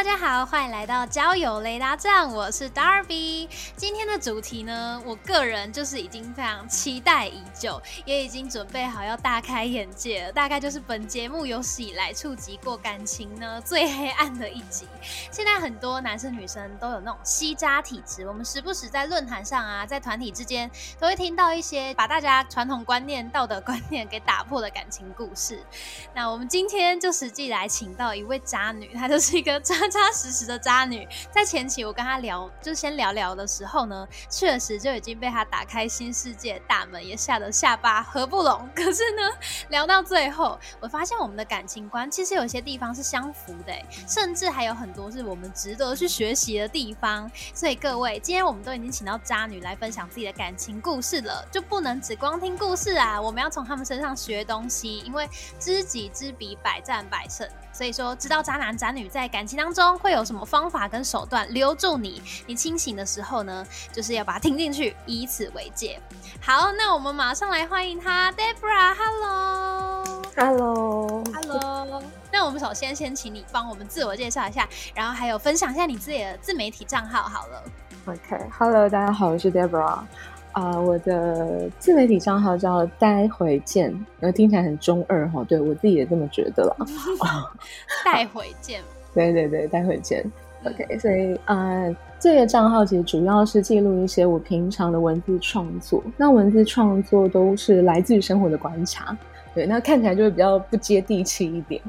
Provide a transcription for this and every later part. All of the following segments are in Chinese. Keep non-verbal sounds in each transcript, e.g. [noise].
大家好，欢迎来到交友雷达站，我是 Darby。今天的主题呢，我个人就是已经非常期待已久，也已经准备好要大开眼界了。大概就是本节目有史以来触及过感情呢最黑暗的一集。现在很多男生女生都有那种吸渣体质，我们时不时在论坛上啊，在团体之间都会听到一些把大家传统观念、道德观念给打破的感情故事。那我们今天就实际来请到一位渣女，她就是一个渣。扎实实的渣女，在前期我跟她聊，就先聊聊的时候呢，确实就已经被她打开新世界大门，也吓得下巴合不拢。[laughs] 可是呢，聊到最后，我发现我们的感情观其实有些地方是相符的，甚至还有很多是我们值得去学习的地方。所以各位，今天我们都已经请到渣女来分享自己的感情故事了，就不能只光听故事啊！我们要从他们身上学东西，因为知己知彼，百战百胜。所以说，知道渣男渣女在感情当中会有什么方法跟手段留住你？你清醒的时候呢，就是要把它听进去，以此为戒。好，那我们马上来欢迎他，Debra。Hello，Hello，Hello。那我们首先先请你帮我们自我介绍一下，然后还有分享一下你自己的自媒体账号好了。OK，Hello，大家好，我是 Debra。啊，我的自媒体账号叫“待会见”，然后听起来很中二哈，对我自己也这么觉得了。[laughs] 待会见，对对对，待会见。OK，所以啊，这个账号其实主要是记录一些我平常的文字创作。那文字创作都是来自于生活的观察，对，那看起来就会比较不接地气一点，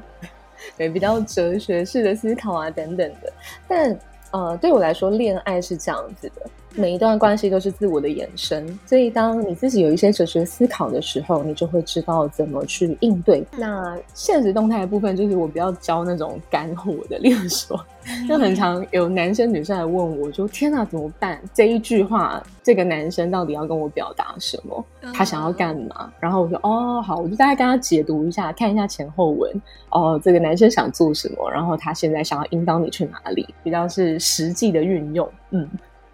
对，比较哲学式的思考啊等等的。但呃，对我来说，恋爱是这样子的。每一段关系都是自我的延伸，所以当你自己有一些哲学思考的时候，你就会知道怎么去应对。那现实动态的部分，就是我比较教那种干货的，例如说，[laughs] 就很常有男生女生来问我，说：“天哪，怎么办？这一句话，这个男生到底要跟我表达什么？他想要干嘛？”然后我说：“哦，好，我就大概跟他解读一下，看一下前后文。哦，这个男生想做什么？然后他现在想要引导你去哪里？比较是实际的运用。”嗯。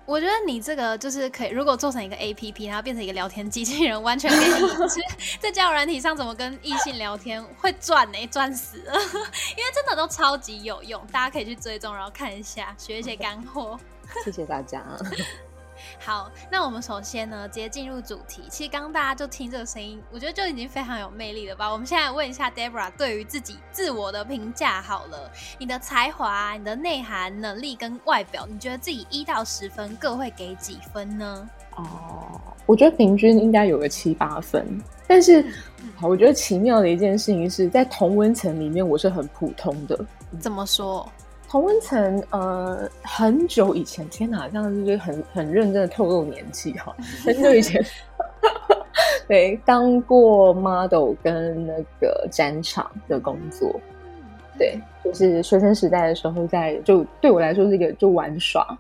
我觉得你这个就是可以，如果做成一个 A P P，然后变成一个聊天机器人，完全给你在交友软体上怎么跟异性聊天会赚呢？赚死了！[laughs] 因为真的都超级有用，大家可以去追踪，然后看一下，学一些干货。谢谢大家。好，那我们首先呢，直接进入主题。其实刚刚大家就听这个声音，我觉得就已经非常有魅力了吧？我们现在问一下 Debra 对于自己自我的评价好了，你的才华、你的内涵、能力跟外表，你觉得自己一到十分各会给几分呢？哦，我觉得平均应该有个七八分。但是，好，我觉得奇妙的一件事情是在同温层里面，我是很普通的。怎么说？同温层，呃，很久以前，天哪，这样就是很很认真的透露年纪哈。[laughs] 很久以前，[laughs] 对，当过 model 跟那个展场的工作，对，就是学生时代的时候，在就对我来说是一个就玩耍，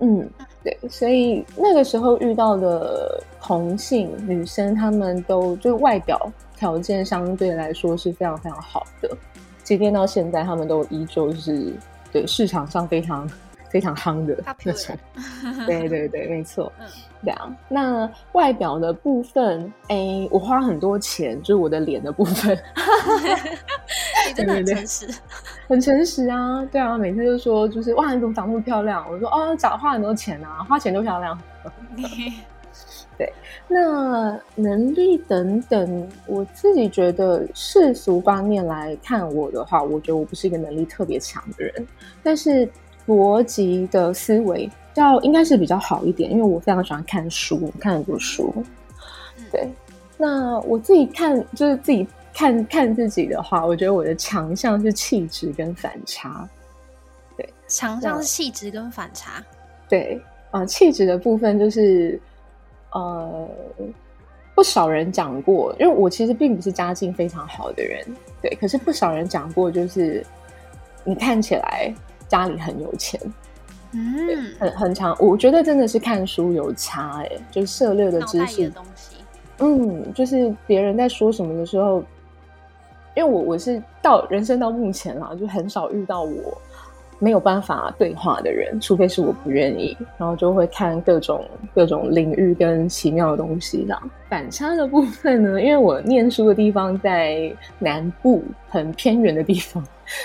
嗯，对，所以那个时候遇到的同性女生，她们都就外表条件相对来说是非常非常好的。即便到现在，他们都依旧是对市场上非常非常夯的那种。[laughs] 对对对，没错。嗯，这样。那外表的部分，哎，我花很多钱，就是我的脸的部分。[laughs] 你真的很诚实，[laughs] 很诚实啊！对啊，每次就说就是哇，你怎么长那么漂亮？我说哦，长花很多钱啊，花钱就漂亮。对，那能力等等，我自己觉得世俗方面来看我的话，我觉得我不是一个能力特别强的人，但是逻辑的思维要应该是比较好一点，因为我非常喜欢看书，看很多书。对，那我自己看就是自己看看自己的话，我觉得我的强项是气质跟反差。对，强项是气质跟反差。对，啊，气质的部分就是。呃，不少人讲过，因为我其实并不是家境非常好的人，对。可是不少人讲过，就是你看起来家里很有钱，嗯，很很长。我觉得真的是看书有差，哎，就是涉猎的知识东西，嗯，就是别人在说什么的时候，因为我我是到人生到目前啦，就很少遇到我没有办法对话的人，除非是我不愿意，然后就会看各种各种领域跟奇妙的东西。这样反差的部分呢，因为我念书的地方在南部很偏远的地方，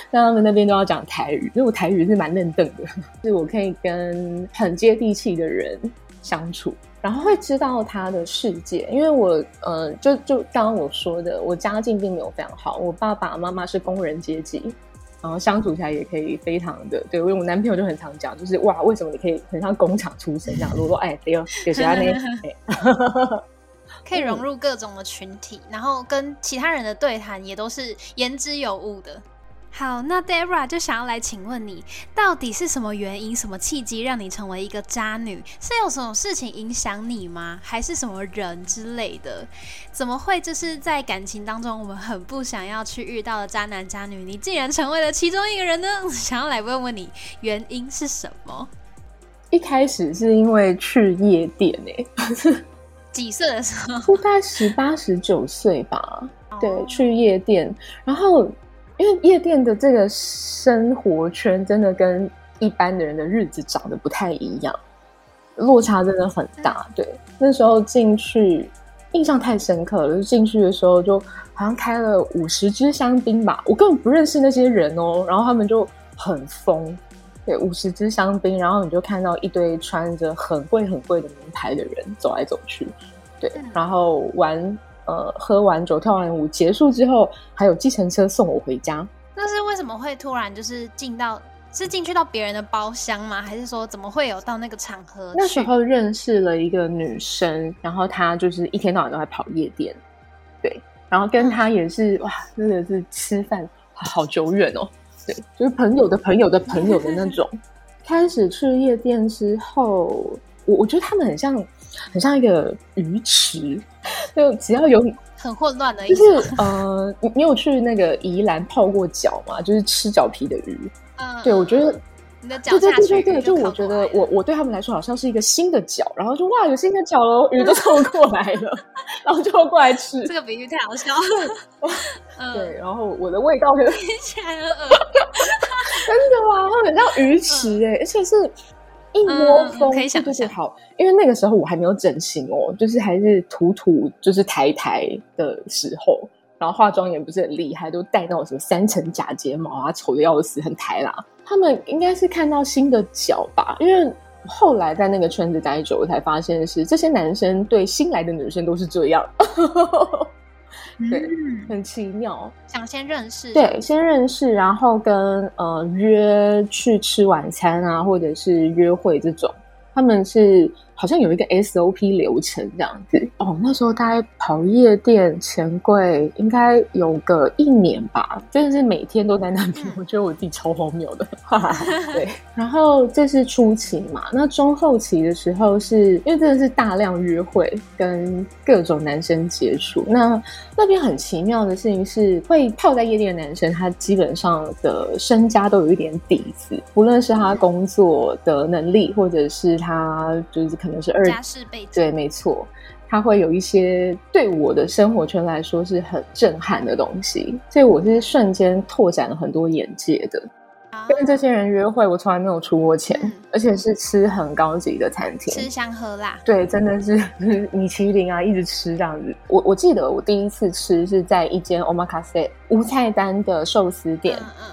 那他们那边都要讲台语，所以我台语是蛮嫩瞪的，是我可以跟很接地气的人相处。然后会知道他的世界，因为我呃，就就刚刚我说的，我家境并没有非常好，我爸爸妈妈是工人阶级，然后相处起来也可以非常的，对我我男朋友就很常讲，就是哇，为什么你可以很像工厂出身这样？如果说哎，对哦，给谁啊？那可以融入各种的群体，然后跟其他人的对谈也都是言之有物的。好，那 Dara 就想要来请问你，到底是什么原因、什么契机让你成为一个渣女？是有什么事情影响你吗？还是什么人之类的？怎么会就是在感情当中我们很不想要去遇到的渣男渣女，你竟然成为了其中一个人呢？[laughs] 想要来问问你，原因是什么？一开始是因为去夜店诶，几岁的时候？大概十八、十九岁吧。对，去夜店，然后。因为夜店的这个生活圈真的跟一般的人的日子长得不太一样，落差真的很大。对，那时候进去印象太深刻了，就进去的时候就好像开了五十支香槟吧，我根本不认识那些人哦，然后他们就很疯，对，五十支香槟，然后你就看到一堆穿着很贵很贵的名牌的人走来走去，对，然后玩。呃，喝完酒、跳完舞结束之后，还有计程车送我回家。那是为什么会突然就是进到是进去到别人的包厢吗？还是说怎么会有到那个场合？那时候认识了一个女生，然后她就是一天到晚都在跑夜店，对，然后跟她也是哇，真的是吃饭好久远哦，对，就是朋友的朋友的朋友的那种。[laughs] 开始去夜店之后，我我觉得他们很像。很像一个鱼池，就只要有很混乱的，就是呃，你你有去那个宜兰泡过脚吗？就是吃脚皮的鱼。嗯，对，我觉得你的脚对对对对，就我觉得我我对他们来说好像是一个新的脚，然后就哇，有新的脚喽，鱼都凑过来了，然后就过来吃。这个比喻太好笑了。对，然后我的味道 [laughs] 就听起来很恶 [laughs] 真的吗？它很像鱼池哎，而且是。一窝蜂，可以想象好，因为那个时候我还没有整形哦，就是还是土土，就是台台的时候，然后化妆也不是很厉害，都戴那种什么三层假睫毛啊，丑的要死，很台啦。他们应该是看到新的脚吧，因为后来在那个圈子待久，我才发现是这些男生对新来的女生都是这样。[laughs] 对，很奇妙。想先认识，对，先认识，然后跟呃约去吃晚餐啊，或者是约会这种，他们是。好像有一个 SOP 流程这样子哦。那时候大概跑夜店钱柜应该有个一年吧，真的是每天都在那边。我觉得我自己超荒谬的。[laughs] [laughs] 对，然后这是初期嘛。那中后期的时候，是因为真的是大量约会跟各种男生接触。那那边很奇妙的事情是，会泡在夜店的男生，他基本上的身家都有一点底子，无论是他工作的能力，或者是他就是可能。是二家世背景，对，没错，它会有一些对我的生活圈来说是很震撼的东西，所以我是瞬间拓展了很多眼界的。跟这些人约会，我从来没有出过钱，而且是吃很高级的餐厅，吃香喝辣，对，真的是 [laughs] 米其林啊，一直吃这样子。我我记得我第一次吃是在一间 omakase 无菜单的寿司店，嗯嗯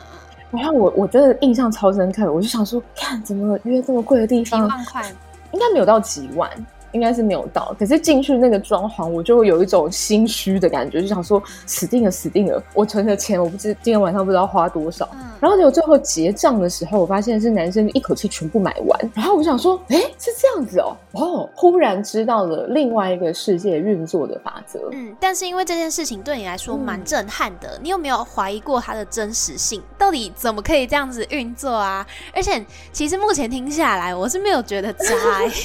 嗯，然后我我真的印象超深刻，我就想说，看怎么约这么贵的地方，一万块。应该没有到几万，应该是没有到。可是进去那个装潢，我就会有一种心虚的感觉，就想说死定了，死定了！我存的钱，我不知今天晚上不知道花多少。然后结果最后结账的时候，我发现是男生一口气全部买完。然后我想说，哎，是这样子哦，哦，忽然知道了另外一个世界运作的法则。嗯，但是因为这件事情对你来说蛮震撼的，你有没有怀疑过它的真实性？到底怎么可以这样子运作啊？而且其实目前听下来，我是没有觉得渣，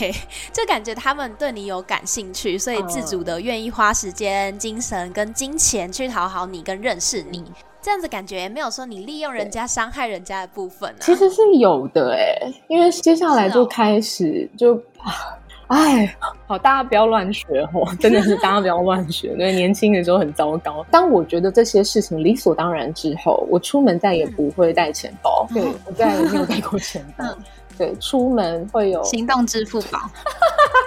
[laughs] 就感觉他们对你有感兴趣，所以自主的愿意花时间、精神跟金钱去讨好你跟认识你。这样子感觉没有说你利用人家伤害人家的部分，其实是有的哎，因为接下来就开始就啊哎，好，大家不要乱学哦，[laughs] 真的是大家不要乱学。因为年轻的时候很糟糕。当我觉得这些事情理所当然之后，我出门再也不会带钱包。对我再也没有带过钱包。[laughs] 对，出门会有行动支付宝。[laughs]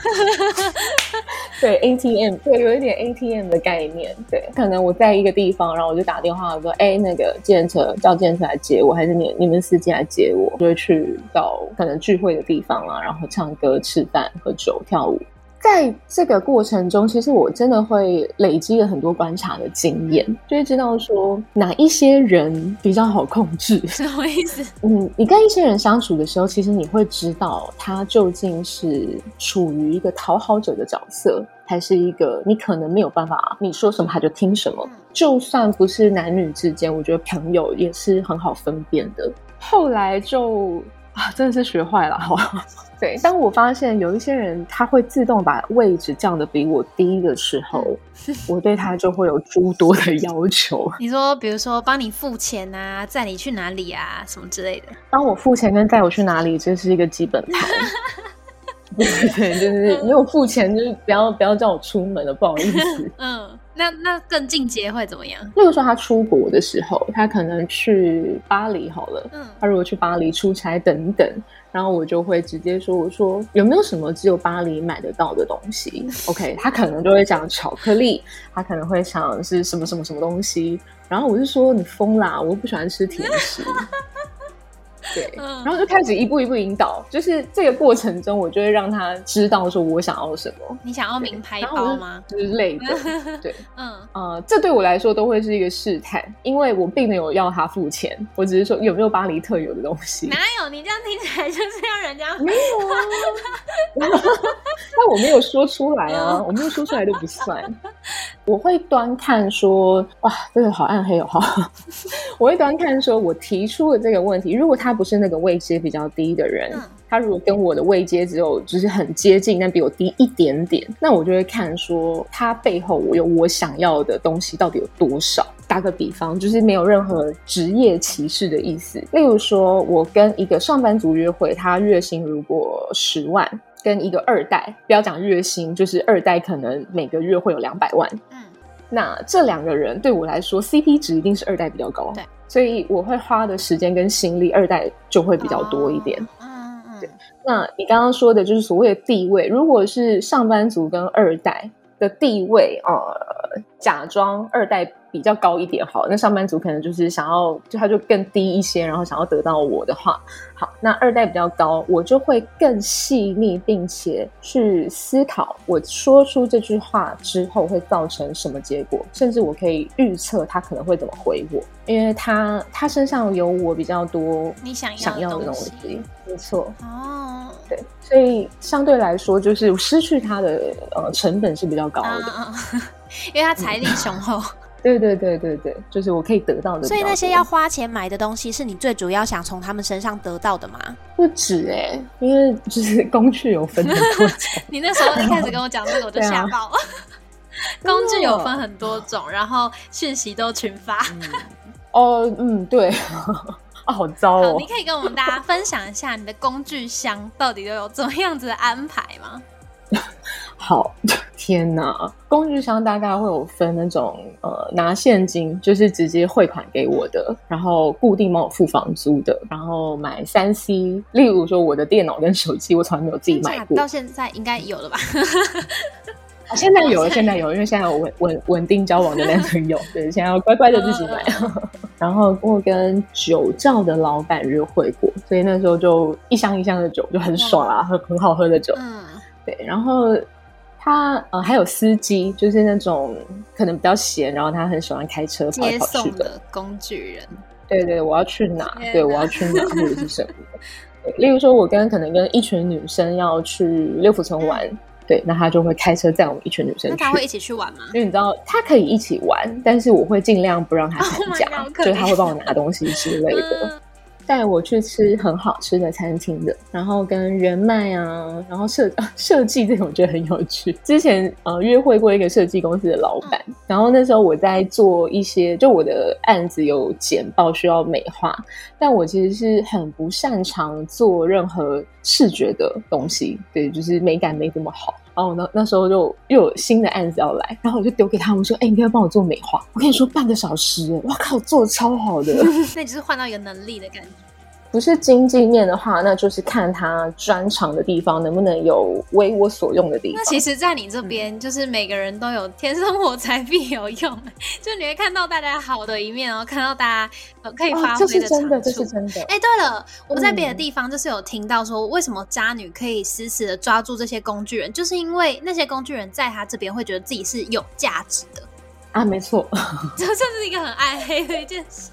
[laughs] 对 ATM，对，有一点 ATM 的概念。对，可能我在一个地方，然后我就打电话说：“哎，那个计程车叫计程车来接我，还是你你们司机来接我？”就会去到可能聚会的地方啊，然后唱歌、吃饭、喝酒、跳舞。在这个过程中，其实我真的会累积了很多观察的经验，就会知道说哪一些人比较好控制。[laughs] 什么意思？[laughs] 嗯，你跟一些人相处的时候，其实你会知道他究竟是处于一个讨好者的角色，还是一个你可能没有办法，你说什么他就听什么。就算不是男女之间，我觉得朋友也是很好分辨的。后来就。啊，真的是学坏了哈！[laughs] 对，当我发现有一些人他会自动把位置降的比我低的时候，我对他就会有诸多的要求。你说，比如说帮你付钱啊，载你去哪里啊，什么之类的。帮我付钱跟载我去哪里，这是一个基本盘。[laughs] 对对，就是没有付钱，就是不要不要叫我出门了，不好意思。[laughs] 嗯。那那更进阶会怎么样？例如说他出国的时候，他可能去巴黎好了。嗯，他如果去巴黎出差等等，然后我就会直接说：“我说有没有什么只有巴黎买得到的东西？” OK，他可能就会讲巧克力，他可能会想是什么什么什么东西。然后我就说：“你疯啦！我不喜欢吃甜食。”对，然后就开始一步一步引导，就是这个过程中，我就会让他知道说我想要什么。你想要名牌包吗？之类的。[laughs] 对，嗯，呃，这对我来说都会是一个试探，因为我并没有要他付钱，我只是说有没有巴黎特有的东西。哪有？你这样听起来就是要人家没有啊？[laughs] 但我没有说出来啊，我没有说出来都不算。我会端看说，哇，这个好暗黑哦！哈，[laughs] 我会端看说，我提出的这个问题，如果他不是那个位阶比较低的人，他如果跟我的位阶只有就是很接近，但比我低一点点，那我就会看说，他背后我有我想要的东西到底有多少。打个比方，就是没有任何职业歧视的意思。例如说，我跟一个上班族约会，他月薪如果十万。跟一个二代，不要讲月薪，就是二代可能每个月会有两百万。嗯，那这两个人对我来说，CP 值一定是二代比较高。对，所以我会花的时间跟心力，二代就会比较多一点。嗯嗯。对，那你刚刚说的就是所谓的地位，如果是上班族跟二代的地位，呃，假装二代。比较高一点好，那上班族可能就是想要，就他就更低一些，然后想要得到我的话，好，那二代比较高，我就会更细腻，并且去思考，我说出这句话之后会造成什么结果，甚至我可以预测他可能会怎么回我，因为他他身上有我比较多你想想要的东西，没错，哦，对，所以相对来说，就是失去他的呃成本是比较高的，因为他财力雄厚。[laughs] 对对对对对，就是我可以得到的。所以那些要花钱买的东西，是你最主要想从他们身上得到的吗？[laughs] 不止哎，因为就是 [laughs] 工具有分很多种。你那时候一开始跟我讲这个，我就吓到了。工具有分很多种，然后讯息都群发。哦，嗯，对，啊，好糟哦。你可以跟我们大家分享一下你的工具箱到底都有怎么样子的安排吗？好，[laughs] 天哪！工具箱大概会有分那种呃拿现金，就是直接汇款给我的，然后固定帮我付房租的，然后买三 C，例如说我的电脑跟手机，我从来没有自己买过。到现在应该有了吧？[laughs] 现在有了，现在有，因为现在有稳稳稳定交往的男朋友，[laughs] 对，现在要乖乖的自己买。然后我跟酒窖的老板约会过，所以那时候就一箱一箱的酒就很爽啊，喝很好喝的酒。嗯，对，然后。他呃还有司机，就是那种可能比较闲，然后他很喜欢开车跑来跑去的工具人。对对，我要去哪？对，我要去哪？或者是什么？例如说，我跟可能跟一群女生要去六福村玩，对，那他就会开车载我们一群女生。那他会一起去玩吗？因为你知道，他可以一起玩，但是我会尽量不让他参加，就是他会帮我拿东西之类的。带我去吃很好吃的餐厅的，然后跟人脉啊，然后设 [laughs] 设计这种我觉得很有趣。之前呃约会过一个设计公司的老板，然后那时候我在做一些，就我的案子有简报需要美化，但我其实是很不擅长做任何视觉的东西，对，就是美感没这么好。然后那那时候就又有新的案子要来，然后我就丢给他们说：“哎，你可以帮我做美化。”我跟你说，半个小时，哇靠，做的超好的。[laughs] 那就是换到一个能力的感觉。不是经济面的话，那就是看他专长的地方能不能有为我所用的地方。那其实，在你这边，就是每个人都有天生我材必有用，就你会看到大家好的一面，然后看到大家呃可以发挥的长处。这是真的。哎，对了，我在别的地方就是有听到说，为什么渣女可以死死的抓住这些工具人，就是因为那些工具人在他这边会觉得自己是有价值的啊，没错，[laughs] 这算是一个很暗黑的一件事。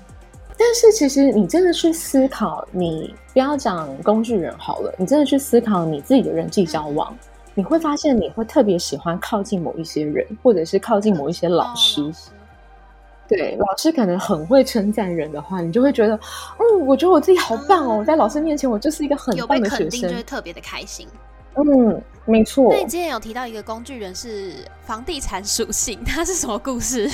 但是其实你真的去思考，你不要讲工具人好了，你真的去思考你自己的人际交往，你会发现你会特别喜欢靠近某一些人，或者是靠近某一些老师。对，老师可能很会称赞人的话，你就会觉得，嗯，我觉得我自己好棒哦，在老师面前我就是一个很棒的学生，就会特别的开心。嗯，没错。那你之前有提到一个工具人是房地产属性，他是什么故事？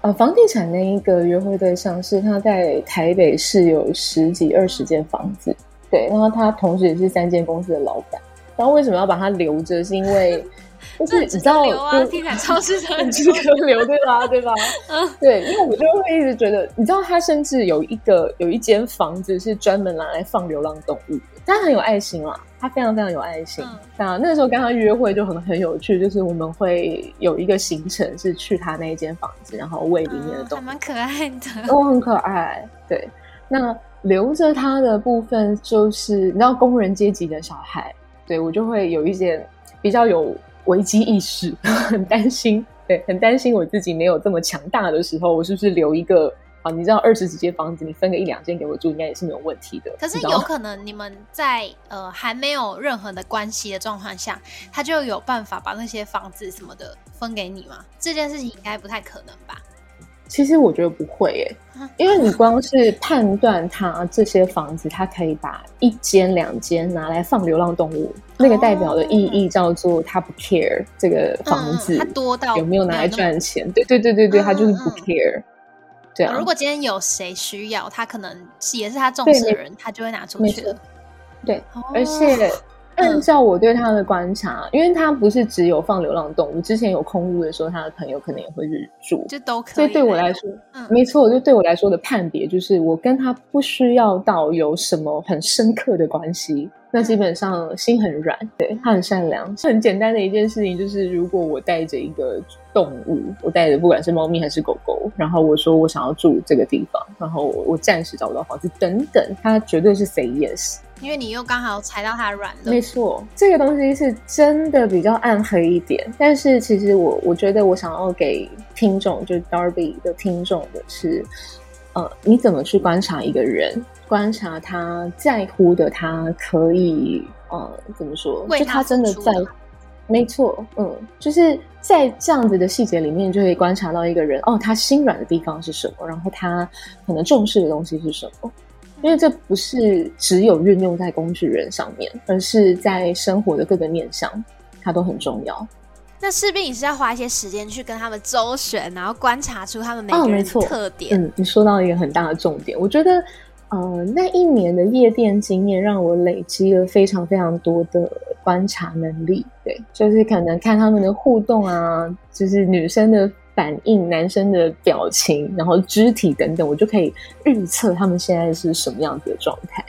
呃，房地产那一个约会对象是他在台北市有十几二十间房子，对，然后他同时也是三间公司的老板。然后为什么要把他留着？是因为 [laughs] 就是你知道，就地产超市很值得留，对吧？对吧？嗯，对，因为我就会一直觉得，你知道，他甚至有一个有一间房子是专门拿来放流浪动物的，他很有爱心啊。他非常非常有爱心，那那个时候跟他约会就很很有趣，就是我们会有一个行程是去他那一间房子，然后喂里面的动物，蛮可爱的，都 [laughs] 很可爱。对，那留着他的部分就是你知道工人阶级的小孩，对我就会有一些比较有危机意识，很担心，对，很担心我自己没有这么强大的时候，我是不是留一个。好，你知道二十几间房子，你分个一两间给我住，应该也是没有问题的。可是有可能你们在呃还没有任何的关系的状况下，他就有办法把那些房子什么的分给你吗？这件事情应该不太可能吧？其实我觉得不会耶，因为你光是判断他这些房子，他可以把一间两间拿来放流浪动物，那个代表的意义叫做他不 care 这个房子，他多到有没有拿来赚钱？对对对对对，他就是不 care。如果今天有谁需要，他可能也是他重视的人，他就会拿出去了。对，而且 [laughs] 按照我对他的观察，因为他不是只有放流浪动物，之前有空屋的时候，他的朋友可能也会去住，就都可以。所以对我来说，没错，就对我来说的判别就是，我跟他不需要到有什么很深刻的关系。那基本上心很软，对他很善良，很简单的一件事情就是，如果我带着一个动物，我带的不管是猫咪还是狗狗，然后我说我想要住这个地方，然后我暂时找不到房子等等，他绝对是 say yes，因为你又刚好踩到他软的。没错，这个东西是真的比较暗黑一点，但是其实我我觉得我想要给听众，就是 Darby 的听众的是，呃，你怎么去观察一个人？观察他在乎的，他可以，呃，怎么说？就他真的在，没错，嗯，就是在这样子的细节里面，就可以观察到一个人，哦，他心软的地方是什么，然后他可能重视的东西是什么。因为这不是只有运用在工具人上面，而是在生活的各个面向，它都很重要。那势必你是要花一些时间去跟他们周旋，然后观察出他们每个人的特点。嗯，你说到一个很大的重点，我觉得。呃，那一年的夜店经验让我累积了非常非常多的观察能力。对，就是可能看他们的互动啊，就是女生的反应、男生的表情，然后肢体等等，我就可以预测他们现在是什么样子的状态。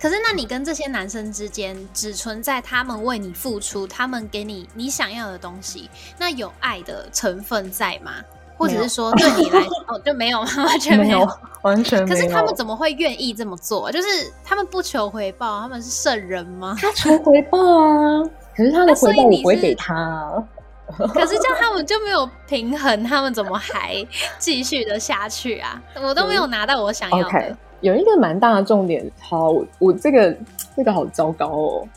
可是，那你跟这些男生之间只存在他们为你付出，他们给你你想要的东西，那有爱的成分在吗？或者是说，对你来哦，就没有吗？[laughs] 完全没有，完全没有。[laughs] 可是他们怎么会愿意这么做？就是他们不求回报，他们是圣人吗？他求回报啊，可是他的回报我不会给他。可是这样他们就没有平衡，他们怎么还继续的下去啊？我都没有拿到我想要的。有一个蛮大的重点，好，我这个这个好糟糕哦。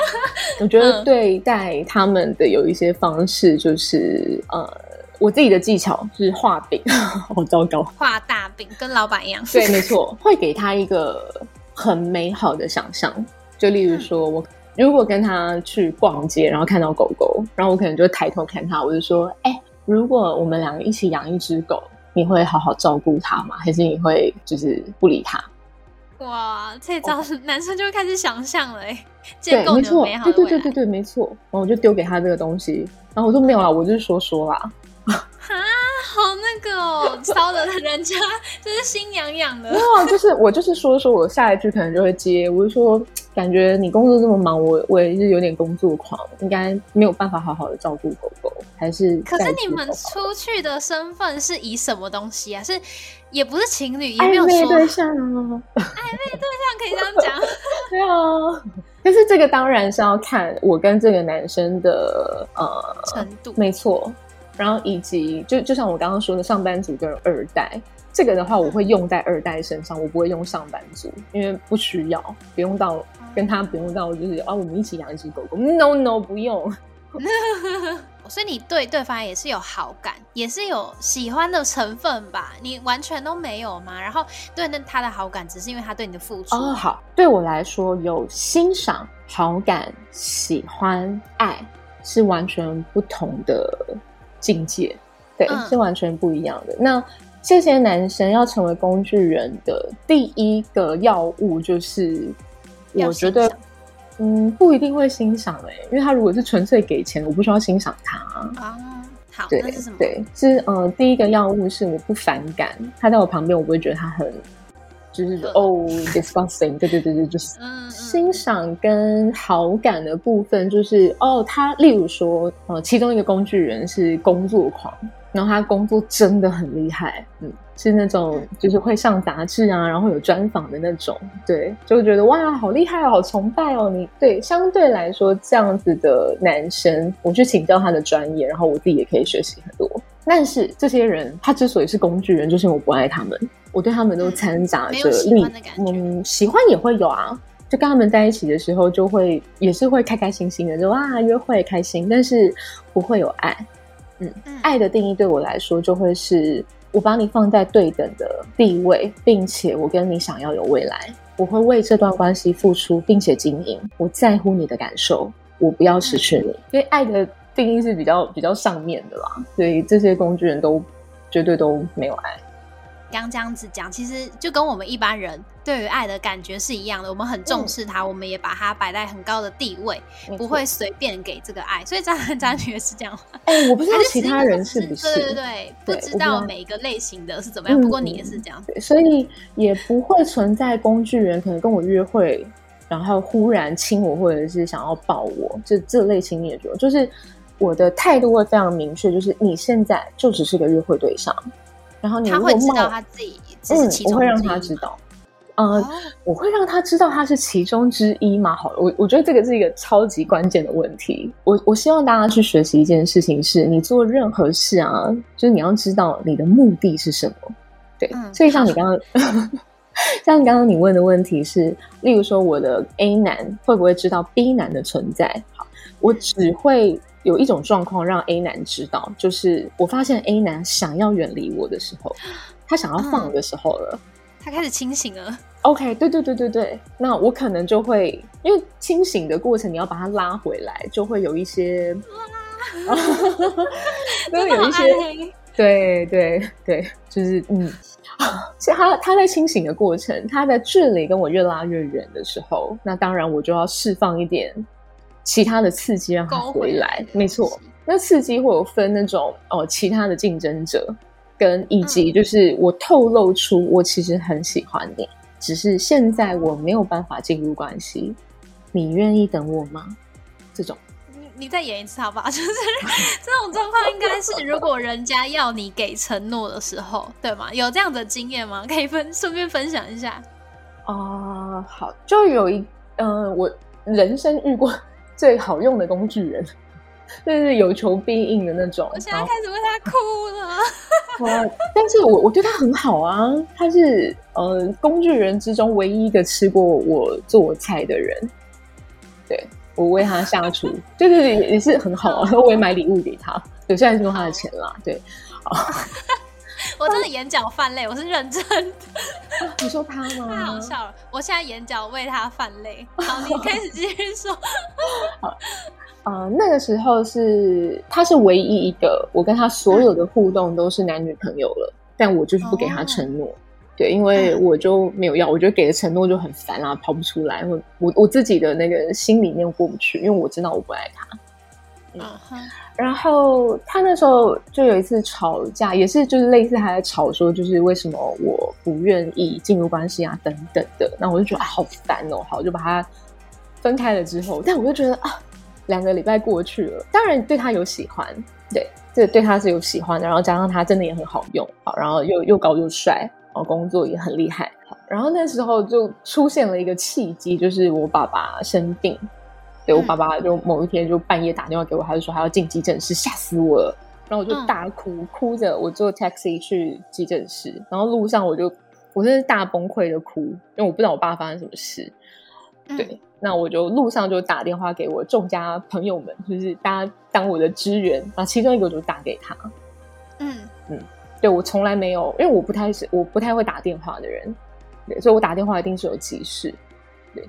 [laughs] 我觉得对待他们的有一些方式，就是呃。我自己的技巧是画饼，[laughs] 好糟糕，画大饼。跟老板一样。对，没错，[laughs] 会给他一个很美好的想象。就例如说，我如果跟他去逛街，然后看到狗狗，然后我可能就抬头看他，我就说：“哎，如果我们两个一起养一只狗，你会好好照顾它吗？还是你会就是不理它？”哇，这招男生就会开始想象了，哎，对，没错，对对对对对，没错。然后我就丢给他这个东西，然后我说没有啦，我就是说说啦。哈，好那个哦，烧的人家就是心痒痒的。哇，就是我就是说说我下一句可能就会接，我就说感觉你工作这么忙，我我也是有点工作狂，应该没有办法好好的照顾狗狗，还是？可是你们出去的身份是以什么东西啊？是也不是情侣，也没有说对象啊？暧昧对象可以这样讲？对啊，但是这个当然是要看我跟这个男生的呃程度，没错。然后以及就就像我刚刚说的，上班族跟二代，这个的话我会用在二代身上，我不会用上班族，因为不需要，不用到跟他不用到，就是啊，我们一起养一只狗狗，no no 不用。所以你对对方也是有好感，也是有喜欢的成分吧？你完全都没有吗？然后对那他的好感，只是因为他对你的付出哦。好，对我来说，有欣赏、好感、喜欢、爱是完全不同的。境界，对，是完全不一样的。那这些男生要成为工具人的第一个要务，就是我觉得，嗯，不一定会欣赏哎，因为他如果是纯粹给钱，我不需要欣赏他啊。好，对，是什么？对，是呃，第一个要务是我不反感他在我旁边，我不会觉得他很。就是哦，disgusting，对对对对，就是欣赏跟好感的部分，就是哦，他例如说，呃，其中一个工具人是工作狂，然后他工作真的很厉害，嗯，是那种就是会上杂志啊，然后有专访的那种，对，就觉得哇，好厉害哦，好崇拜哦，你对，相对来说这样子的男生，我去请教他的专业，然后我自己也可以学习很多。但是这些人，他之所以是工具人，就是因为我不爱他们。我对他们都掺杂着利嗯，喜欢也会有啊。就跟他们在一起的时候，就会也是会开开心心的，就哇约会开心，但是不会有爱。嗯，爱的定义对我来说，就会是我把你放在对等的地位，并且我跟你想要有未来，我会为这段关系付出，并且经营。我在乎你的感受，我不要失去你。因为爱的定义是比较比较上面的啦，所以这些工具人都绝对都没有爱。刚这样子讲，其实就跟我们一般人对于爱的感觉是一样的。我们很重视它，我们也把它摆在很高的地位，不会随便给这个爱。所以渣男渣女也是这样。哎，我不知道 [laughs] 其他人是不是？对对对，不知道每一个类型的是怎么样。不过你也是这样，所以也不会存在工具人可能跟我约会，然后忽然亲我，或者是想要抱我，这这类型也就就是我的态度会非常明确，就是你现在就只是个约会对象。然后你他会知道他自己，嗯，我会让他知道，呃，我会让他知道他是其中之一嘛。好了，我我觉得这个是一个超级关键的问题。我我希望大家去学习一件事情，是你做任何事啊，就是你要知道你的目的是什么。对，所以像你刚刚，[laughs] 像刚刚你问的问题是，例如说我的 A 男会不会知道 B 男的存在？好，我只会。有一种状况让 A 男知道，就是我发现 A 男想要远离我的时候，他想要放的时候了，他开始清醒了。OK，对对对对对，那我可能就会因为清醒的过程，你要把他拉回来，就会有一些，[laughs] 都有一些，对对对，就是嗯，其实他他在清醒的过程，他的距离跟我越拉越远的时候，那当然我就要释放一点。其他的刺激让他回来，没错。那刺激会有分那种哦，其他的竞争者，跟以及就是我透露出我其实很喜欢你，只是现在我没有办法进入关系，你愿意等我吗？这种，你你再演一次好不好？[laughs] 就是这种状况，应该是如果人家要你给承诺的时候，对吗？有这样的经验吗？可以分顺便分享一下。啊，好，就有一嗯，我人生遇过。最好用的工具人，[laughs] 就是有求必应的那种。我现在开始为他哭了。[laughs] 但是我我对他很好啊，他是呃工具人之中唯一一个吃过我做菜的人。对我为他下厨，[laughs] 对对对，也是很好啊。我也买礼物给他，对，虽然是用他的钱啦。对，我真的眼角泛泪，我是认真的。[laughs] 你说他吗太好？笑了，我现在眼角为他泛泪。好，你 [laughs] 开始继续说。呃，那个时候是他是唯一一个我跟他所有的互动都是男女朋友了，但我就是不给他承诺。对，因为嗯我就没有要，我觉得给的承诺就很烦啊，跑不出来，我我我自己的那个心里面过不去，因为我知道我不爱他。嗯哼，然后他那时候就有一次吵架，也是就是类似还在吵说，就是为什么我不愿意进入关系啊等等的。那我就觉得啊好烦哦，好就把他分开了之后，但我就觉得啊，两个礼拜过去了，当然对他有喜欢，对，这对他是有喜欢的，然后加上他真的也很好用，好，然后又又高又帅，然后工作也很厉害，然后那时候就出现了一个契机，就是我爸爸生病。对我嗯爸爸就某一天就半夜打电话给我，他就说他要进急诊室，吓死我了。然后我就嗯大哭，哭着我坐 taxi 去急诊室，然后路上我就我真是大崩溃的哭，因为我不知道我爸发生什么事。嗯对，那我就路上就打电话给我众家朋友们，就是大家当我的支援。然后其中一个我就打给他，嗯嗯对我从来没有，因为我不太是我不太会打电话的人，对，所以我打电话一定是有急事。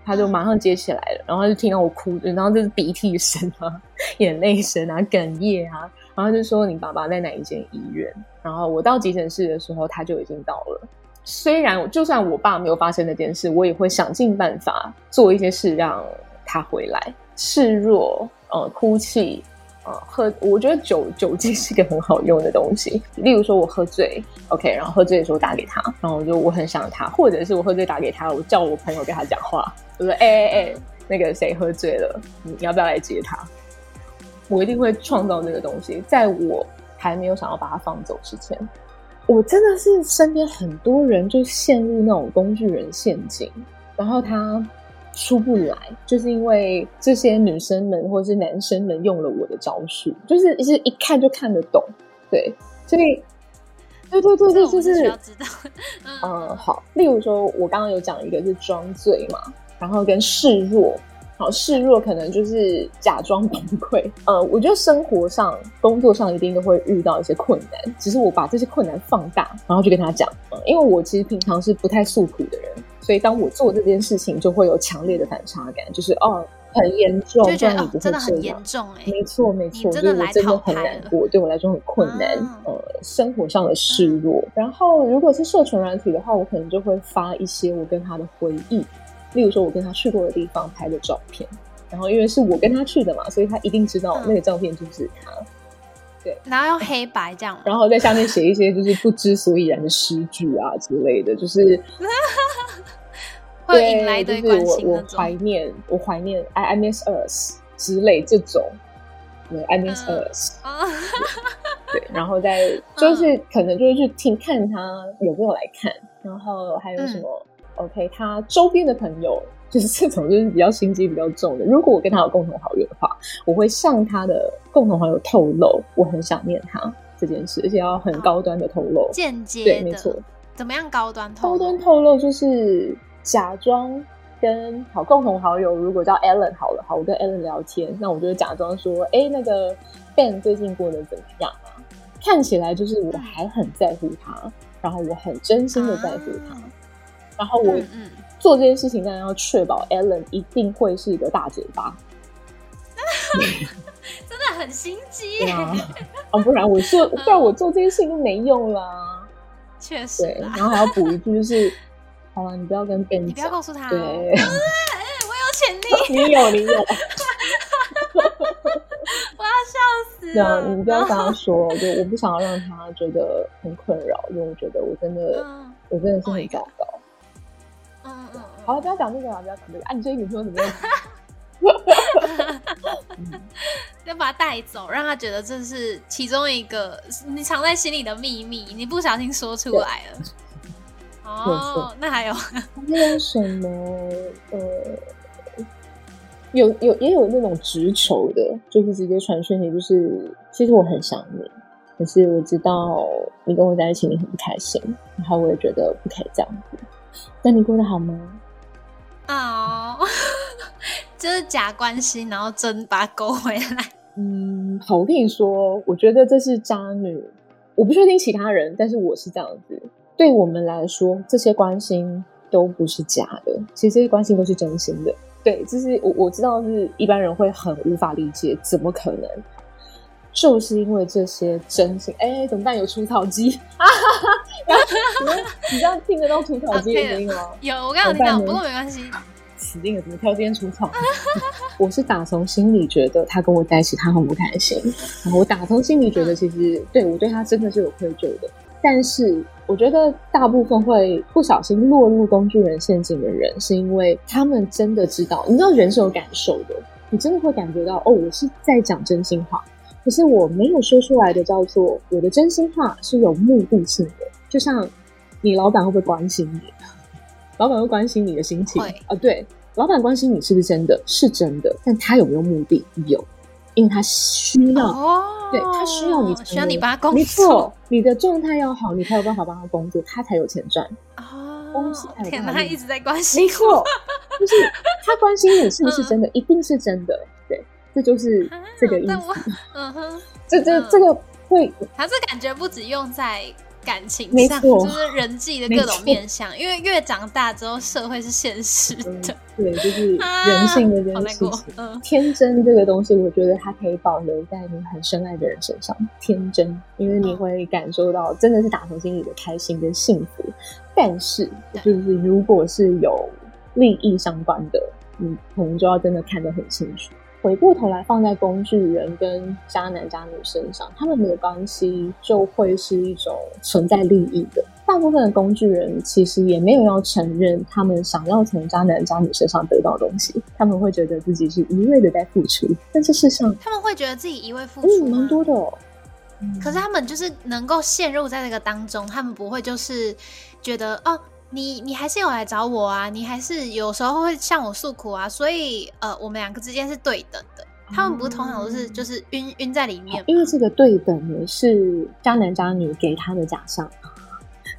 他就马上接起来了，然后就听到我哭，然后就是鼻涕声啊、[laughs] 眼泪声啊、哽咽啊，然后就说你爸爸在哪一间医院？然后我到急诊室的时候，他就已经到了。虽然就算我爸没有发生那件事，我也会想尽办法做一些事让他回来，示弱，呃，哭泣，呃，喝，我觉得酒酒精是个很好用的东西。例如说，我喝醉，OK，然后喝醉的时候打给他，然后我就我很想他，或者是我喝醉打给他，我叫我朋友跟他讲话，我说，哎哎哎，那个谁喝醉了，你要不要来接他？我一定会创造这个东西，在我还没有想要把他放走之前，我真的是身边很多人就陷入那种工具人陷阱，然后他出不来，就是因为这些女生们或者是男生们用了我的招数，就是是一看就看得懂，对，所以，对对对对，就是要知道。嗯嗯，好，例如说，我刚刚有讲一个是装醉嘛，然后跟示弱。好，示弱可能就是假装崩溃。呃，我觉得生活上、工作上一定都会遇到一些困难，只是我把这些困难放大，然后就跟他讲。嗯，因为我其实平常是不太诉苦的人，所以当我做这件事情，就会有强烈的反差感，就是哦，很严重，就觉得哦不然你不，会这真的很样严。重哎。没错，没错，你真的来就是我真的很难过，对我来说很困难。啊呃，生活上的示弱。然后，如果是社群软体的话，我可能就会发一些我跟他的回忆，例如说我跟他去过的地方拍的照片。然后，因为是我跟他去的嘛，所以他一定知道嗯那个照片就是他。然后用黑白这样，然后在下面写一些就是不知所以然的诗句啊之类的，就是 [laughs] 会引来对，一堆关就是我我。怀念，我怀念 I I miss us 之类这种，对 I miss 嗯。us，、啊 [laughs] 对，然后再就是可能就是去听看他有没有来看，然后还有什么、OK，他周边的朋友就是这种就是比较心机比较重的。如果我跟他有共同好友的话，我会向他的共同好友透露我很想念他这件事，而且要很高端的透露。间接对，的，没错，怎么样高端透露？高端透露就是假装跟好共同好友，如果叫 Alan 好了，好，我跟 Alan 聊天，那我就会假装说，哎，那个 Ben 最近过得怎么样啊？看起来就是我还很在乎他，然后我很真心的在乎他，啊然后我嗯嗯，做这件事情，当然要确保 Alan 一定会是一个大嘴巴，[laughs] 真的很心机啊，[laughs] 哦，不然我做，不然我做这件事情就没用啦。[laughs] 确实对，然。后还要补一句，就是，好了，你不要跟 Ben 你不要，告诉他哦，对。我有潜力，你有，你有，我要笑死对啊，了。你不要跟他说，就我不想要让他觉得很困扰，因为我觉得我真的，嗯我真的是 Oh 很糟糕。好了，不要讲这个了，不要讲这个。啊，你追女朋友怎么样？[laughs] 要把他带走，让他觉得这是其中一个你藏在心里的秘密，你不小心说出来了。哦，那还有，还有什么？呃，有有也有那种直球的，就是直接传讯息，就是其实我很想你，可是我知道你跟我在一起你很不开心，然后我也觉得不可以这样子。那你过得好吗？哦，[laughs] 就是假关系，然后真把他勾回来。嗯，好，我跟你说，我觉得这是渣女我不确定其他人，但是我是这样子。对我们来说，这些关心都不是假的，其实这些关心都是真心的。对，就是我我知道是一般人会很无法理解，怎么可能？就是因为这些真心，哎，怎么办？有除草机啊！[laughs] 你这样听得到除草机的声音吗？有，我刚刚听到，不过没关系。死定了，怎么挑今天除草？我是打从心里觉得他跟我在一起，他很不开心。然后我打从心里觉得，其实对我对他真的是有愧疚的。但是我觉得大部分会不小心落入工具人陷阱的人，是因为他们真的知道，你知道人是有感受的，你真的会感觉到哦，我是在讲真心话。可是我没有说出来的叫做我的真心话是有目的性的，就像你老板会不会关心你？老板会关心你的心情啊？对，老板关心你是不是真的？是真的，但他有没有目的？有，因为他需要，对他需要你，需要你帮他工作。没错，你的状态要好，你才有办法帮他工作，他才有钱赚。哦，天哪，他一直在关心，没错，就是他关心你是不是真的？一定是真的，对。这就是这个意思，嗯哼，[laughs] 这这这个会，还是感觉不止用在感情上，就是人际的各种面向。因为越长大之后，社会是现实的，对，就是人性的这件事情。天真这个东西，我觉得它可以保留在你很深爱的人身上。天真，因为你会感受到真的是打从心里的开心跟幸福。但是，就是如果是有利益相关的，你可能就要真的看得很清楚。回过头来放在工具人跟渣男渣女身上，他们的关系就会是一种存在利益的。大部分的工具人其实也没有要承认他们想要从渣男渣女身上得到东西，他们会觉得自己是一味的在付出。但是事实上，他们会觉得自己一味付出蛮多的。可是他们就是能够陷入在那个当中，他们不会就是觉得哦。你你还是有来找我啊，你还是有时候会向我诉苦啊，所以呃，我们两个之间是对等的。他们不是通常都是就是晕晕在里面，因为这个对等呢是渣男渣女给他的假象，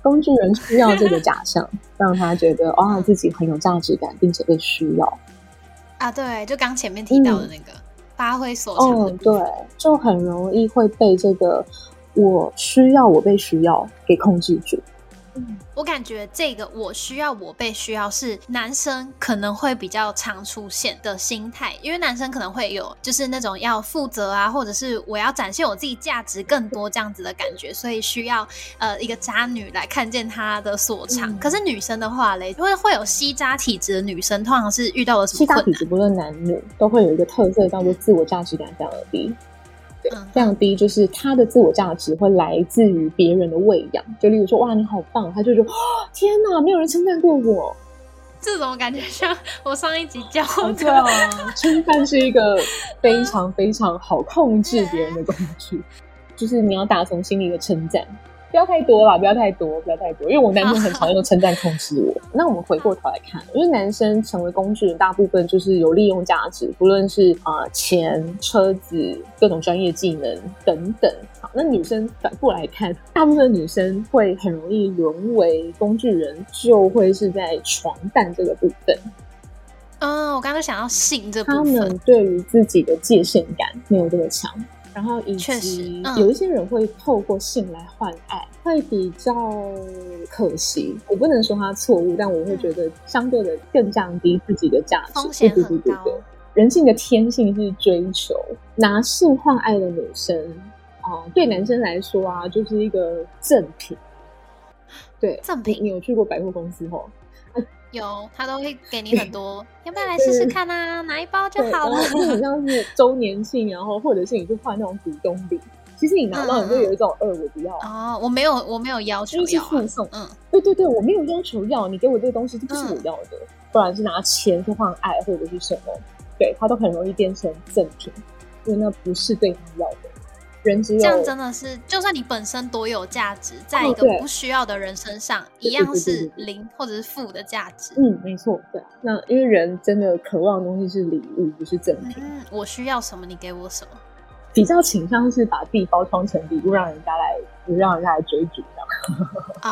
工具人需要这个假象，[laughs] 让他觉得哦自己很有价值感，并且被需要。啊，对，就刚前面提到的那个发挥所长，嗯，对，就很容易会被这个我需要我被需要给控制住。我感觉这个我需要我被需要是男生可能会比较常出现的心态，因为男生可能会有就是那种要负责啊，或者是我要展现我自己价值更多这样子的感觉，所以需要呃一个渣女来看见他的所长。可是女生的话嘞，会会有吸渣体质的女生，通常是遇到了什么困难？吸渣体质不论男女都会有一个特色，叫做自我价值感非常的低。非常低，就是他的自我价值会来自于别人的喂养。就例如说，哇，你好棒，他就说，天哪，没有人称赞过我。这种感觉像我上一集教的，称赞是一个非常非常好控制别人的工具，就是你要打从心里的称赞。不要太多啦，不要太多，不要太多，因为我男生很常用称赞控制我。[laughs] 那我们回过头来看，因为男生成为工具人，大部分就是有利用价值，不论是啊钱、车子、各种专业技能等等。好，那女生反过来看，大部分女生会很容易沦为工具人，就会是在床蛋这个部分。嗯，我刚刚想要性这部分，他们对于自己的界限感没有这么强。然后以及有一些人会透过性来换爱，会比较可惜。我不能说他错误，但我会觉得相对的更降低自己的价值，风险很高。人性的天性是追求拿性换爱的女生啊，对男生来说啊，就是一个赠品。对，赠品。你有去过百货公司吼？有，他都会给你很 [laughs] 多，要不要来试试看啊？拿一包就好了。好像 [laughs] 是周年庆，然后或者是你去换那种股东礼，其实你拿到你就有一种，呃，我不要哦，我没有，我没有要求要附送，嗯，对对对，我没有要求要，你给我这个东西，这不是我要的，不然是拿钱去换爱或者是什么，对他都很容易变成赠品，因为那不是对方要的。这样真的是，就算你本身多有价值，在一个不需要的人身上，一样是零或者是负的价值。嗯，没错，对。那因为人真的渴望的东西是礼物，不是赠品。嗯，我需要什么，你给我什么。比较倾向是把自己包装成礼物，让人家来，让人家来追逐。[laughs] 哦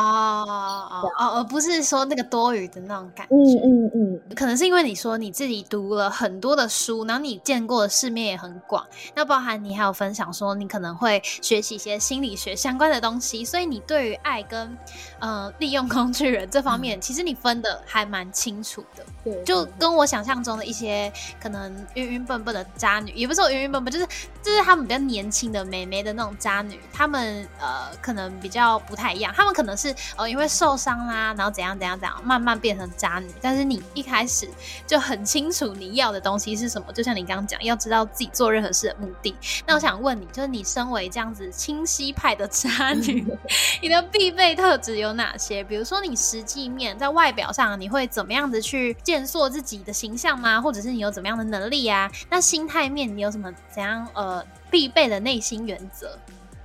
哦哦，而不是说那个多余的那种感觉。嗯嗯嗯，可能是因为你说你自己读了很多的书，然后你见过的世面也很广，那包含你还有分享说你可能会学习一些心理学相关的东西，所以你对于爱跟呃利用工具人这方面，其实你分的还蛮清楚的。对，就跟我想象中的一些可能晕晕笨笨的渣女，也不是说晕晕笨笨，就是就是他们比较年轻的美眉的那种渣女，他们呃可能比较不太一样，他们可能是呃因为受伤啦，然后怎样怎样怎样，慢慢变成渣女。但是你一开始就很清楚你要的东西是什么，就像你刚刚讲，要知道自己做任何事的目的。那我想问你，就是你身为这样子清晰派的渣女，[laughs] 你的必备特质有哪些？比如说你实际面在外表上，你会怎么样子去？建塑自己的形象吗？或者是你有怎么样的能力啊？那心态面你有什么怎样呃必备的内心原则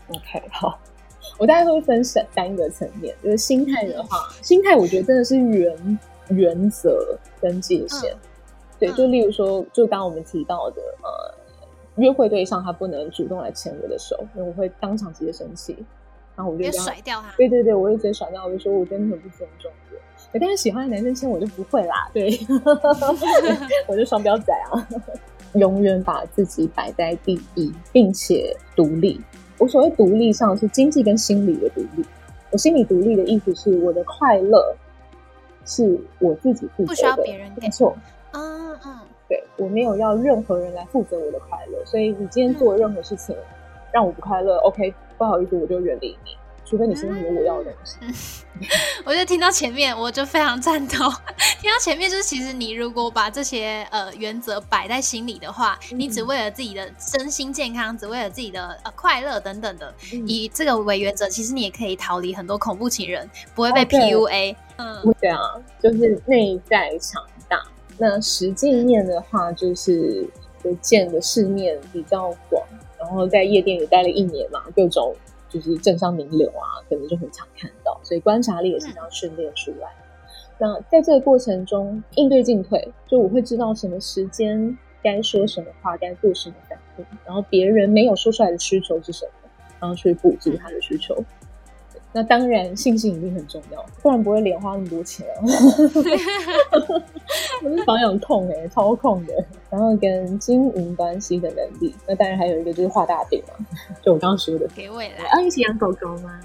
？OK，好，我大概会分三三个层面。就是心态的话，心态我觉得真的是原原则跟界限。对，就例如说，就刚刚我们提到的呃，约会对象他不能主动来牵我的手，因为我会当场直接生气，然后我就甩掉他。对对对，我会直接甩掉，我就说我真的很不尊重我。但是喜欢的男生牵我就不会啦，对，[laughs] 我就双标仔啊，[laughs] 永远把自己摆在第一，并且独立。我所谓独立上是经济跟心理的独立。我心理独立的意思是我的快乐是我自己负责的，不需要别人没错。嗯嗯，对我没有要任何人来负责我的快乐，所以你今天做任何事情让我不快乐，OK，不好意思，我就远离你。除非你身上有我要的东西，[laughs] 我就听到前面，我就非常赞同。听到前面就是，其实你如果把这些呃原则摆在心里的话，你只为了自己的身心健康，只为了自己的呃快乐等等的，以这个为原则，其实你也可以逃离很多恐怖情人，不会被 PUA。嗯，对啊，就是内在强大。那实际面的话，就是我见的世面比较广，然后在夜店也待了一年嘛，各种。就是政商名流啊，可能就很常看到，所以观察力也是这样训练出来。那在这个过程中，应对进退，就我会知道什么时间该说什么话，该做什么反应，然后别人没有说出来的需求是什么，然后去补足他的需求。那当然，信心一定很重要，不然不会连花那么多钱啊。[laughs] 我是保养控哎，超控的。然后跟经营关系的能力，那当然还有一个就是画大饼嘛，就我刚刚说的。给未来啊，一起养狗狗吗？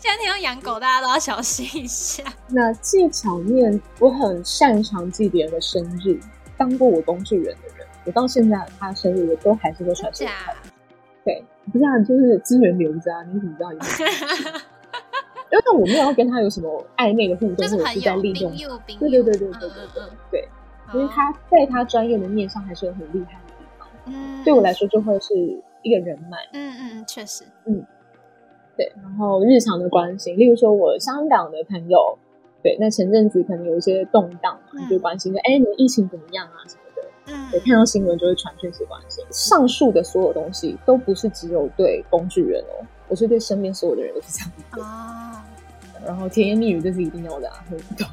现在听到养狗，大家都要小心一下。那技巧面，我很擅长记别人的生日。当过我工具人的人，我到现在他生日，我都还是会传生日快乐。对，不是啊，就是资源留着啊，你怎么知道？[laughs] 因为我没有跟他有什么暧昧的互动，或者是在利用。对对对对对对对对，因为他在他专业的面上还是有很厉害的地方。嗯，对我来说就会是一个人脉。嗯嗯，确实。嗯，对。然后日常的关心，例如说我香港的朋友，对，那前阵子可能有一些动荡嘛，就关心说，哎，你们疫情怎么样啊？什么？嗯，对，看到新闻就会传讯息关心。上述的所有东西都不是只有对工具人哦，我是对身边所有的人都是这样子。哦。然后甜言蜜语这是一定要的啊，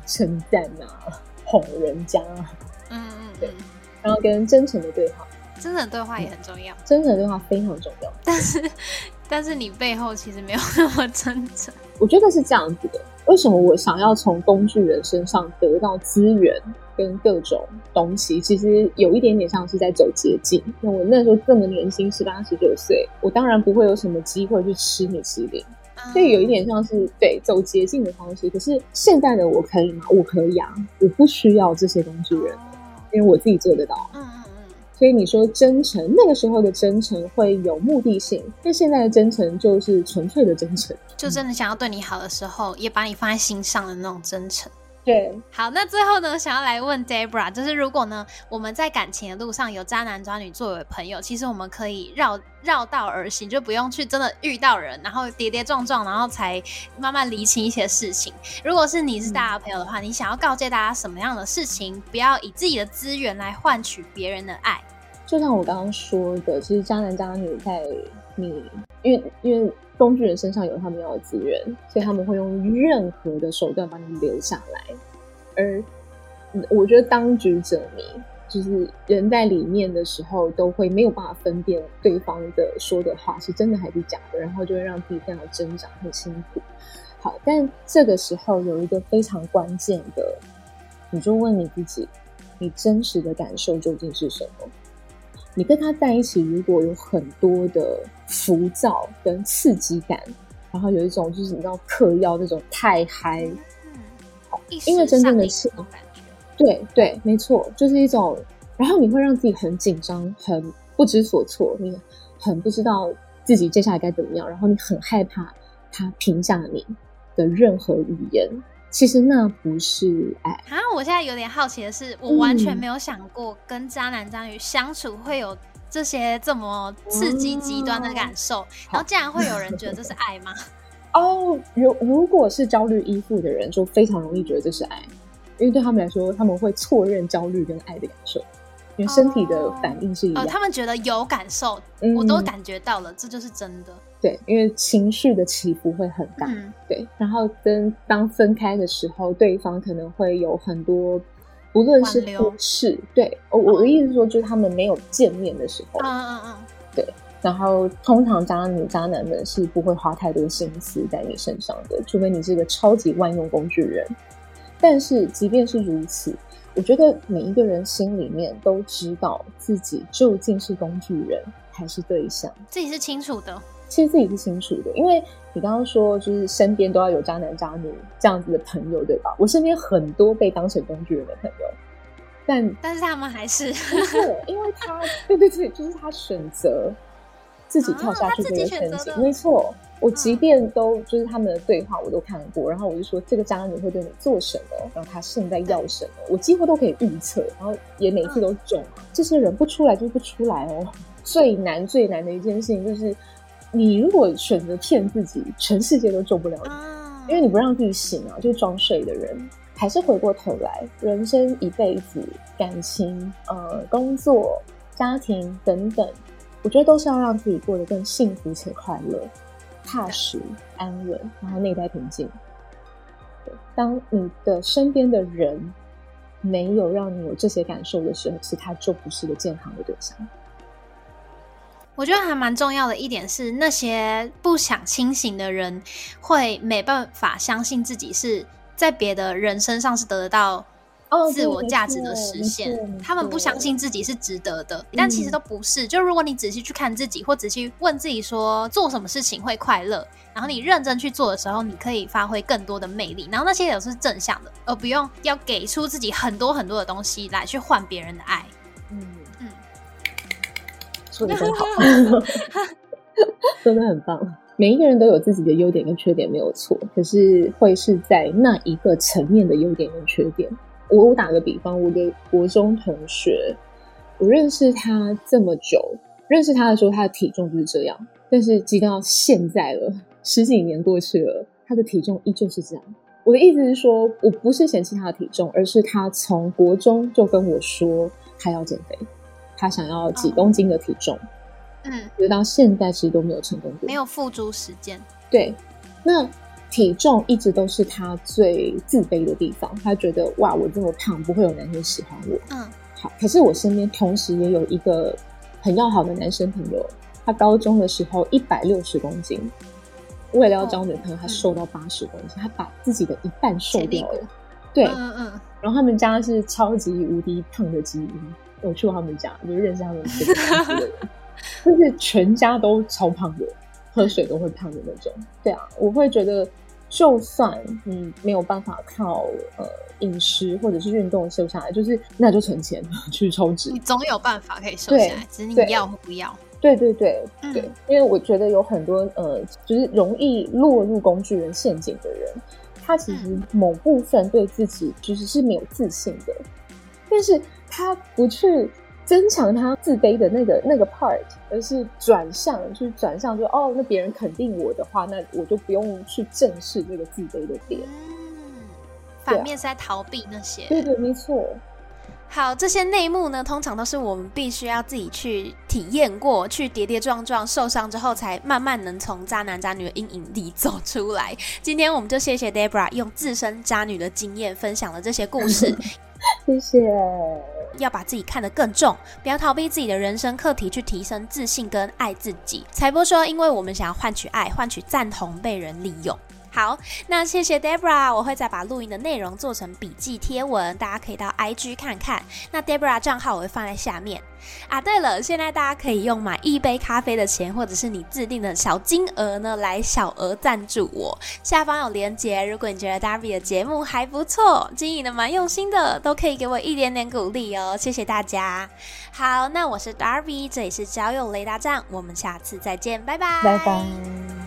称赞啊，哄人家啊。嗯嗯，对。然后跟真诚的对话，真诚对话也很重要。真诚对话非常重要，但是但是你背后其实没有那么真诚。我觉得是这样子的。为什么我想要从工具人身上得到资源？跟各种东西，其实有一点点像是在走捷径。那我那时候这么年轻，十八十九岁，我当然不会有什么机会去吃米其林，所以有一点像是对走捷径的方式。可是现在的我可以吗？我可以啊，我不需要这些工具人，因为我自己做得到。所以你说真诚，那个时候的真诚会有目的性，那现在的真诚就是纯粹的真诚，就真的想要对你好的时候，也把你放在心上的那种真诚。对，好，那最后呢，想要来问 Debra，就是如果呢，我们在感情的路上有渣男渣女作为朋友，其实我们可以绕绕道而行，就不用去真的遇到人，然后跌跌撞撞，然后才慢慢理清一些事情。如果是你是大家朋友的话，你想要告诫大家什么样的事情？不要以自己的资源来换取别人的爱。就像我刚刚说的，其实渣男渣女在你，因为因为。工具人身上有他们要的资源，所以他们会用任何的手段把你留下来。而我觉得当局者迷，就是人在里面的时候都会没有办法分辨对方的说的话是真的还是假的，然后就会让自己非常挣扎，很辛苦。好，但这个时候有一个非常关键的，你就问你自己，你真实的感受究竟是什么？你跟他在一起，如果有很多的浮躁跟刺激感，然后有一种就是你知道嗑药那种太嗨，嗯，因为真正的是，对对，没错，就是一种，然后你会让自己很紧张，很不知所措，你很不知道自己接下来该怎么样，然后你很害怕他评价你的任何语言。其实那不是爱啊！我现在有点好奇的是，我完全没有想过跟渣男渣女相处会有这些这么刺激极端的感受，然后竟然会有人觉得这是爱吗？[laughs] 哦，如如果是焦虑依附的人，就非常容易觉得这是爱，因为对他们来说，他们会错认焦虑跟爱的感受。因为身体的反应是一样，他们觉得有感受，我都感觉到了，这就是真的。对，因为情绪的起伏会很大。对，然后跟当分开的时候，对方可能会有很多，不论是忽视，对，我我的意思是说，就是他们没有见面的时候，嗯嗯嗯，对。然后通常渣女渣男们是不会花太多心思在你身上的，除非你是一个超级万用工具人。但是即便是如此。我觉得每一个人心里面都知道自己究竟是工具人还是对象，自己是清楚的。其实自己是清楚的，因为你刚刚说就是身边都要有渣男渣女这样子的朋友，对吧？我身边很多被当成工具人的朋友，但但是他们还是是因为他 [laughs] 对对对，就是他选择自己跳下去这个陷阱，没错。我即便都就是他们的对话我都看过，然后我就说这个渣女会对你做什么，然后他现在要什么，我几乎都可以预测，然后也每次都中。这些人不出来就不出来哦。[laughs] 最难最难的一件事情就是，你如果选择骗自己，全世界都救不了你，因为你不让自己醒啊，就是装睡的人，还是回过头来，人生一辈子，感情、呃，工作、家庭等等，我觉得都是要让自己过得更幸福且快乐。踏实、安稳，然后内在平静。当你的身边的人没有让你有这些感受的时候，其实他就不是个健康的对象。我觉得还蛮重要的一点是，那些不想清醒的人会没办法相信自己是在别的人身上是得得到。自我价值的实现，他们不相信自己是值得的，但其实都不是。就如果你仔细去看自己，或仔细问自己说做什么事情会快乐，然后你认真去做的时候，你可以发挥更多的魅力。然后那些也是正向的，而不用要给出自己很多很多的东西来去换别人的爱。嗯嗯，说的很好，[laughs] 真的很棒。每一个人都有自己的优点跟缺点，没有错。可是会是在那一个层面的优点跟缺点。我我打个比方，我的国中同学，我认识他这么久，认识他的时候他的体重就是这样，但是直到现在了，十几年过去了，他的体重依旧是这样。我的意思是说，我不是嫌弃他的体重，而是他从国中就跟我说他要减肥，他想要几公斤的体重，嗯，直到现在其实都没有成功过，没有付诸实践。对，那。体重一直都是他最自卑的地方，他觉得哇，我这么胖，不会有男生喜欢我。嗯，好，可是我身边同时也有一个很要好的男生朋友，他高中的时候一百六十公斤，为了要交女朋友，他瘦到八十公斤，他把自己的一半瘦掉了。对，嗯嗯，然后他们家是超级无敌胖的基因，我去过他们家，就认识他们这个人，就是全家都超胖的，喝水都会胖的那种。对啊，我会觉得。就算你没有办法靠呃饮食或者是运动瘦下来，就是那就存钱去抽脂，你总有办法可以瘦下来，只是你要或不要。对对对对，因为我觉得有很多呃，就是容易落入工具人陷阱的人，他其实某部分对自己其实是没有自信的，但是他不去。增强他自卑的那个那个 part，而是转向，就是转向，就哦，那别人肯定我的话，那我就不用去正视这个自卑的点。嗯，反面是在逃避那些。对对，没错。好，这些内幕呢，通常都是我们必须要自己去体验过，去跌跌撞撞、受伤之后，才慢慢能从渣男渣女的阴影里走出来。今天我们就谢谢 Debra 用自身渣女的经验分享了这些故事。[laughs] 谢谢。要把自己看得更重，不要逃避自己的人生课题，去提升自信跟爱自己。才波说，因为我们想要换取爱，换取赞同，被人利用。好，那谢谢 Debra，我会再把录音的内容做成笔记贴文，大家可以到 IG 看看。那 Debra 账号我会放在下面啊。对了，现在大家可以用买一杯咖啡的钱，或者是你自定的小金额呢，来小额赞助我。下方有连结，如果你觉得 Darby 的节目还不错，经营的蛮用心的，都可以给我一点点鼓励哦。谢谢大家。好，那我是 Darby，这里是交友雷达站，我们下次再见，拜拜，拜拜。